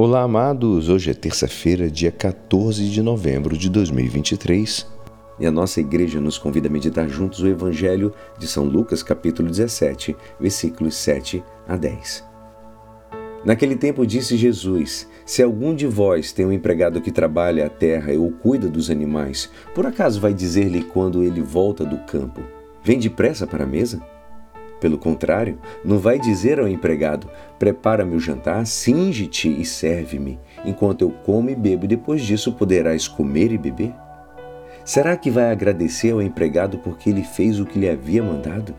Olá, amados! Hoje é terça-feira, dia 14 de novembro de 2023 e a nossa igreja nos convida a meditar juntos o Evangelho de São Lucas, capítulo 17, versículos 7 a 10. Naquele tempo disse Jesus: Se algum de vós tem um empregado que trabalha a terra ou cuida dos animais, por acaso vai dizer-lhe quando ele volta do campo: Vem depressa para a mesa? Pelo contrário, não vai dizer ao empregado: Prepara-me o jantar, cinge-te e serve-me, enquanto eu como e bebo, e depois disso poderás comer e beber? Será que vai agradecer ao empregado porque ele fez o que lhe havia mandado?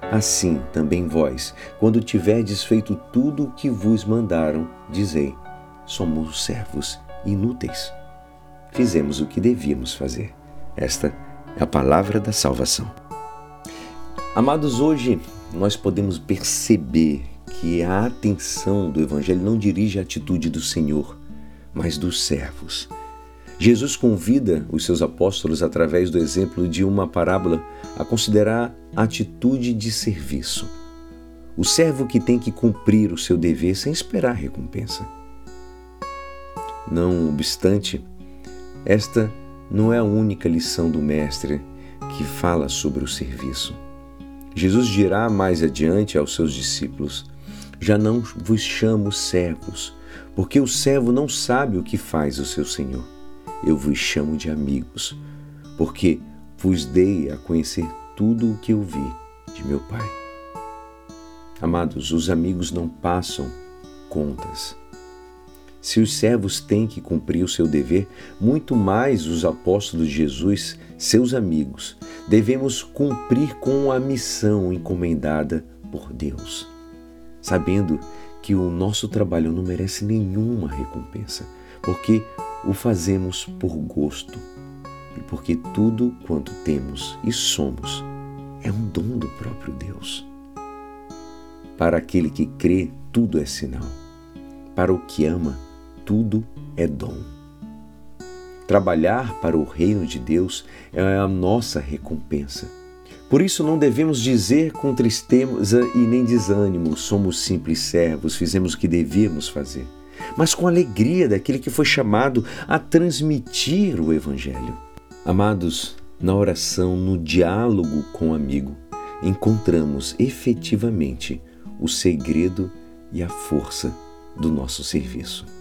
Assim também vós, quando tiverdes feito tudo o que vos mandaram, dizei: Somos servos inúteis. Fizemos o que devíamos fazer. Esta é a palavra da salvação. Amados, hoje nós podemos perceber que a atenção do Evangelho não dirige a atitude do Senhor, mas dos servos. Jesus convida os seus apóstolos, através do exemplo de uma parábola, a considerar a atitude de serviço. O servo que tem que cumprir o seu dever sem esperar recompensa. Não obstante, esta não é a única lição do Mestre que fala sobre o serviço. Jesus dirá mais adiante aos seus discípulos: Já não vos chamo servos, porque o servo não sabe o que faz o seu senhor. Eu vos chamo de amigos, porque vos dei a conhecer tudo o que eu vi de meu Pai. Amados, os amigos não passam contas. Se os servos têm que cumprir o seu dever, muito mais os apóstolos de Jesus, seus amigos, devemos cumprir com a missão encomendada por Deus, sabendo que o nosso trabalho não merece nenhuma recompensa, porque o fazemos por gosto e porque tudo quanto temos e somos é um dom do próprio Deus. Para aquele que crê, tudo é sinal. Para o que ama, tudo é dom. Trabalhar para o reino de Deus é a nossa recompensa. Por isso não devemos dizer com tristeza e nem desânimo, somos simples servos, fizemos o que devíamos fazer, mas com alegria daquele que foi chamado a transmitir o Evangelho. Amados, na oração, no diálogo com o amigo, encontramos efetivamente o segredo e a força do nosso serviço.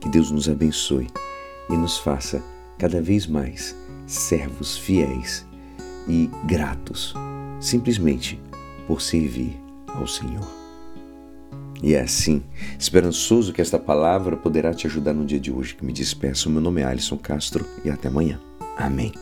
Que Deus nos abençoe e nos faça cada vez mais servos fiéis e gratos, simplesmente por servir ao Senhor. E é assim, esperançoso que esta palavra poderá te ajudar no dia de hoje que me despeço. Meu nome é Alisson Castro e até amanhã. Amém.